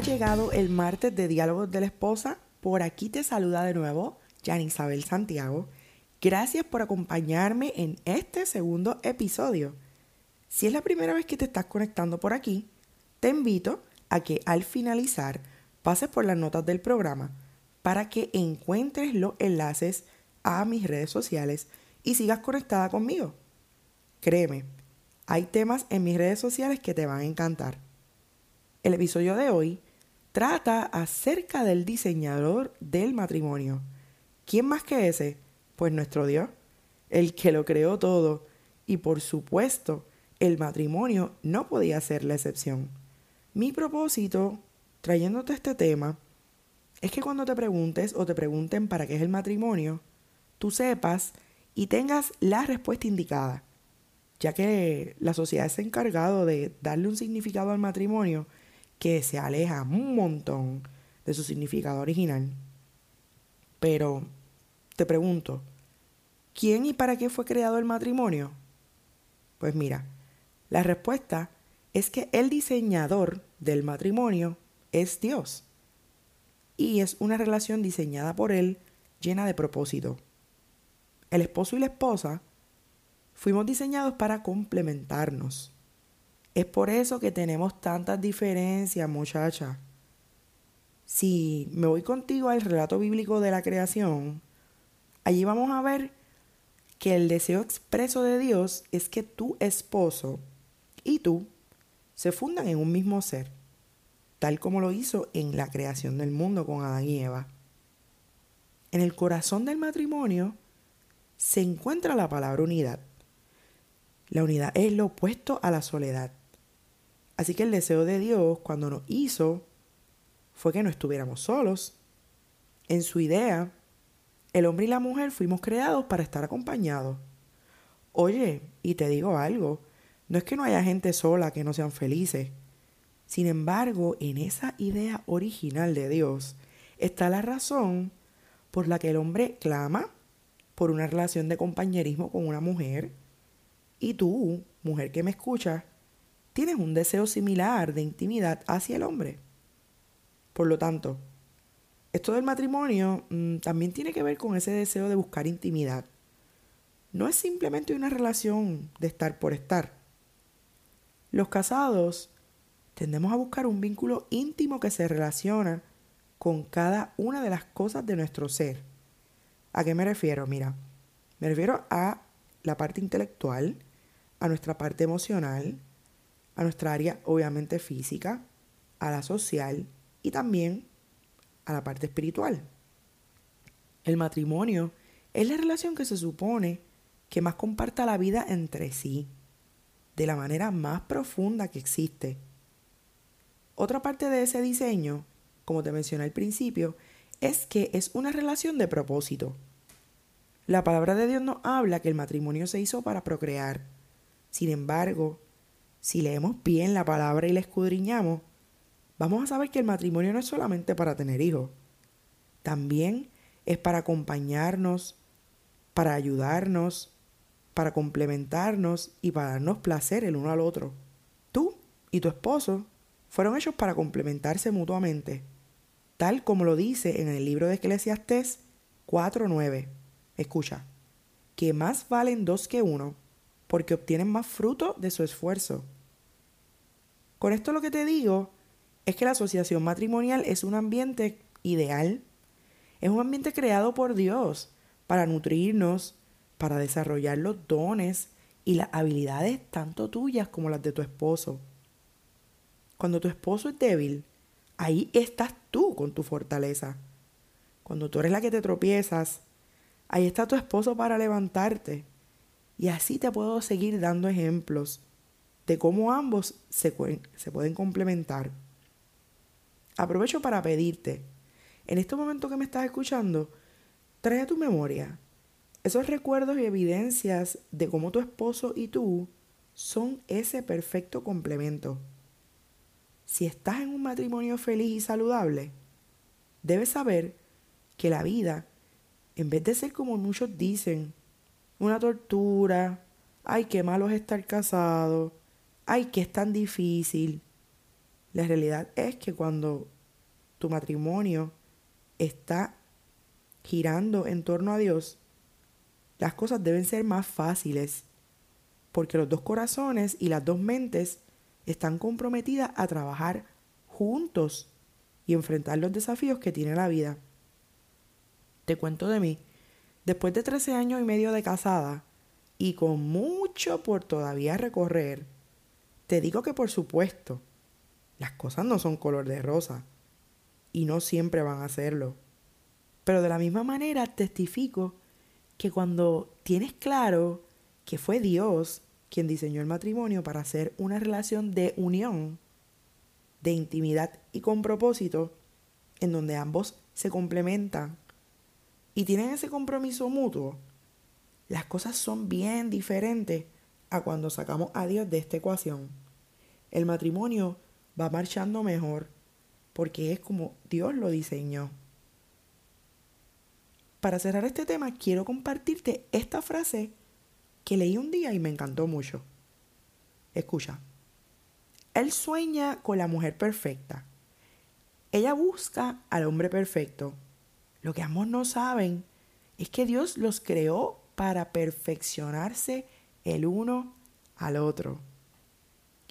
llegado el martes de Diálogos de la Esposa. Por aquí te saluda de nuevo Jan Isabel Santiago. Gracias por acompañarme en este segundo episodio. Si es la primera vez que te estás conectando por aquí, te invito a que al finalizar pases por las notas del programa para que encuentres los enlaces a mis redes sociales y sigas conectada conmigo. Créeme, hay temas en mis redes sociales que te van a encantar. El episodio de hoy trata acerca del diseñador del matrimonio. ¿Quién más que ese? Pues nuestro Dios, el que lo creó todo. Y por supuesto, el matrimonio no podía ser la excepción. Mi propósito, trayéndote este tema, es que cuando te preguntes o te pregunten para qué es el matrimonio, tú sepas y tengas la respuesta indicada, ya que la sociedad se ha encargado de darle un significado al matrimonio que se aleja un montón de su significado original. Pero te pregunto, ¿quién y para qué fue creado el matrimonio? Pues mira, la respuesta es que el diseñador del matrimonio es Dios. Y es una relación diseñada por Él llena de propósito. El esposo y la esposa fuimos diseñados para complementarnos. Es por eso que tenemos tantas diferencias, muchacha. Si me voy contigo al relato bíblico de la creación, allí vamos a ver que el deseo expreso de Dios es que tu esposo y tú se fundan en un mismo ser, tal como lo hizo en la creación del mundo con Adán y Eva. En el corazón del matrimonio se encuentra la palabra unidad. La unidad es lo opuesto a la soledad. Así que el deseo de Dios cuando nos hizo fue que no estuviéramos solos. En su idea, el hombre y la mujer fuimos creados para estar acompañados. Oye, y te digo algo, no es que no haya gente sola que no sean felices. Sin embargo, en esa idea original de Dios está la razón por la que el hombre clama por una relación de compañerismo con una mujer. Y tú, mujer que me escuchas, tienes un deseo similar de intimidad hacia el hombre. Por lo tanto, esto del matrimonio mm, también tiene que ver con ese deseo de buscar intimidad. No es simplemente una relación de estar por estar. Los casados tendemos a buscar un vínculo íntimo que se relaciona con cada una de las cosas de nuestro ser. ¿A qué me refiero? Mira, me refiero a la parte intelectual, a nuestra parte emocional, a nuestra área obviamente física, a la social y también a la parte espiritual. El matrimonio es la relación que se supone que más comparta la vida entre sí, de la manera más profunda que existe. Otra parte de ese diseño, como te mencioné al principio, es que es una relación de propósito. La palabra de Dios nos habla que el matrimonio se hizo para procrear. Sin embargo, si leemos bien la palabra y la escudriñamos, vamos a saber que el matrimonio no es solamente para tener hijos, también es para acompañarnos, para ayudarnos, para complementarnos y para darnos placer el uno al otro. Tú y tu esposo fueron hechos para complementarse mutuamente, tal como lo dice en el libro de Eclesiastés 4.9. Escucha, que más valen dos que uno, porque obtienen más fruto de su esfuerzo. Con esto lo que te digo es que la asociación matrimonial es un ambiente ideal, es un ambiente creado por Dios para nutrirnos, para desarrollar los dones y las habilidades tanto tuyas como las de tu esposo. Cuando tu esposo es débil, ahí estás tú con tu fortaleza. Cuando tú eres la que te tropiezas, ahí está tu esposo para levantarte. Y así te puedo seguir dando ejemplos de cómo ambos se, pueden complementar. Aprovecho para pedirte, en este momento que me estás escuchando, trae a tu memoria esos recuerdos y evidencias de cómo tu esposo y tú son ese perfecto complemento. Si estás en un matrimonio feliz y saludable, debes saber que la vida, en vez de ser como muchos dicen, una tortura, ay, qué malo es estar casado, ay, que es tan difícil. La realidad es que cuando tu matrimonio está girando en torno a Dios, las cosas deben ser más fáciles, porque los dos corazones y las dos mentes están comprometidas a trabajar juntos y enfrentar los desafíos que tiene la vida. Te cuento de mí. Después de 13 años y medio de casada y con mucho por todavía recorrer, te digo que por supuesto, las cosas no son color de rosa y no siempre van a serlo. Pero de la misma manera testifico que cuando tienes claro que fue Dios quien diseñó el matrimonio para hacer una relación de unión, de intimidad y con propósito, en donde ambos se complementan y tienen ese compromiso mutuo, las cosas son bien diferentes a cuando sacamos a Dios de esta ecuación. El matrimonio va marchando mejor porque es como Dios lo diseñó. Para cerrar este tema, quiero compartirte esta frase que leí un día y me encantó mucho. Escucha. Él sueña con la mujer perfecta. Ella busca al hombre perfecto. Lo que ambos no saben es que Dios los creó para perfeccionarse el uno al otro.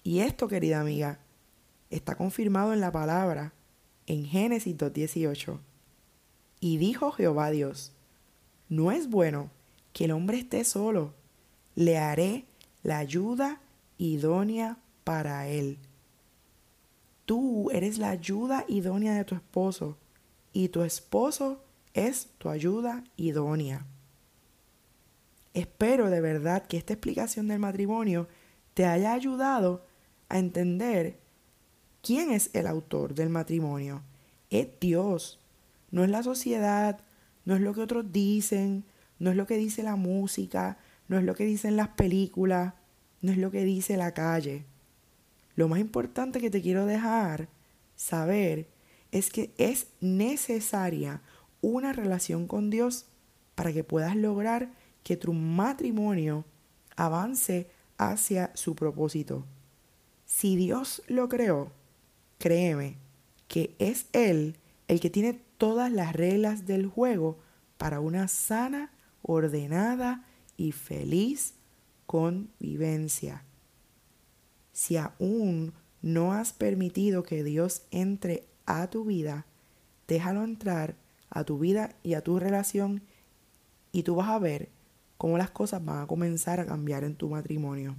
Y esto, querida amiga, está confirmado en la palabra en Génesis 2.18. Y dijo Jehová Dios, no es bueno que el hombre esté solo, le haré la ayuda idónea para él. Tú eres la ayuda idónea de tu esposo y tu esposo es tu ayuda idónea. Espero de verdad que esta explicación del matrimonio te haya ayudado a entender quién es el autor del matrimonio. Es Dios, no es la sociedad, no es lo que otros dicen, no es lo que dice la música, no es lo que dicen las películas, no es lo que dice la calle. Lo más importante que te quiero dejar saber es que es necesaria una relación con Dios para que puedas lograr que tu matrimonio avance hacia su propósito. Si Dios lo creó, créeme que es Él el que tiene todas las reglas del juego para una sana, ordenada y feliz convivencia. Si aún no has permitido que Dios entre a tu vida, déjalo entrar a tu vida y a tu relación y tú vas a ver cómo las cosas van a comenzar a cambiar en tu matrimonio.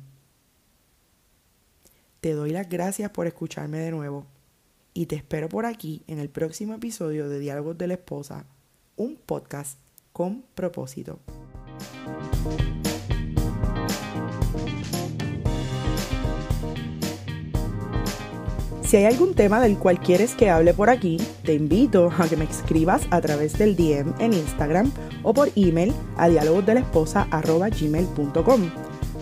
Te doy las gracias por escucharme de nuevo y te espero por aquí en el próximo episodio de Diálogos de la Esposa, un podcast con propósito. Si hay algún tema del cual quieres que hable por aquí, te invito a que me escribas a través del DM en Instagram o por email a dialogosdelesposa.gmail.com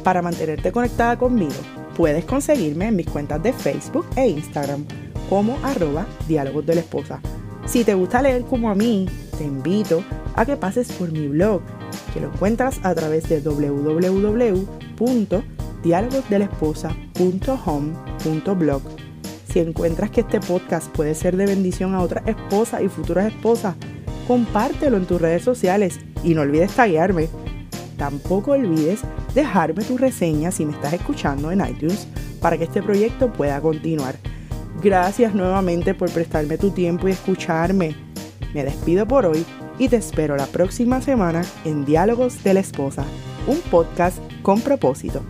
para mantenerte conectada conmigo. Puedes conseguirme en mis cuentas de Facebook e Instagram como arroba diálogos de esposa. Si te gusta leer como a mí, te invito a que pases por mi blog, que lo encuentras a través de www.dialogosdelesposa.home.blog si encuentras que este podcast puede ser de bendición a otras esposas y futuras esposas, compártelo en tus redes sociales y no olvides taguearme. Tampoco olvides dejarme tu reseña si me estás escuchando en iTunes para que este proyecto pueda continuar. Gracias nuevamente por prestarme tu tiempo y escucharme. Me despido por hoy y te espero la próxima semana en Diálogos de la Esposa, un podcast con propósito.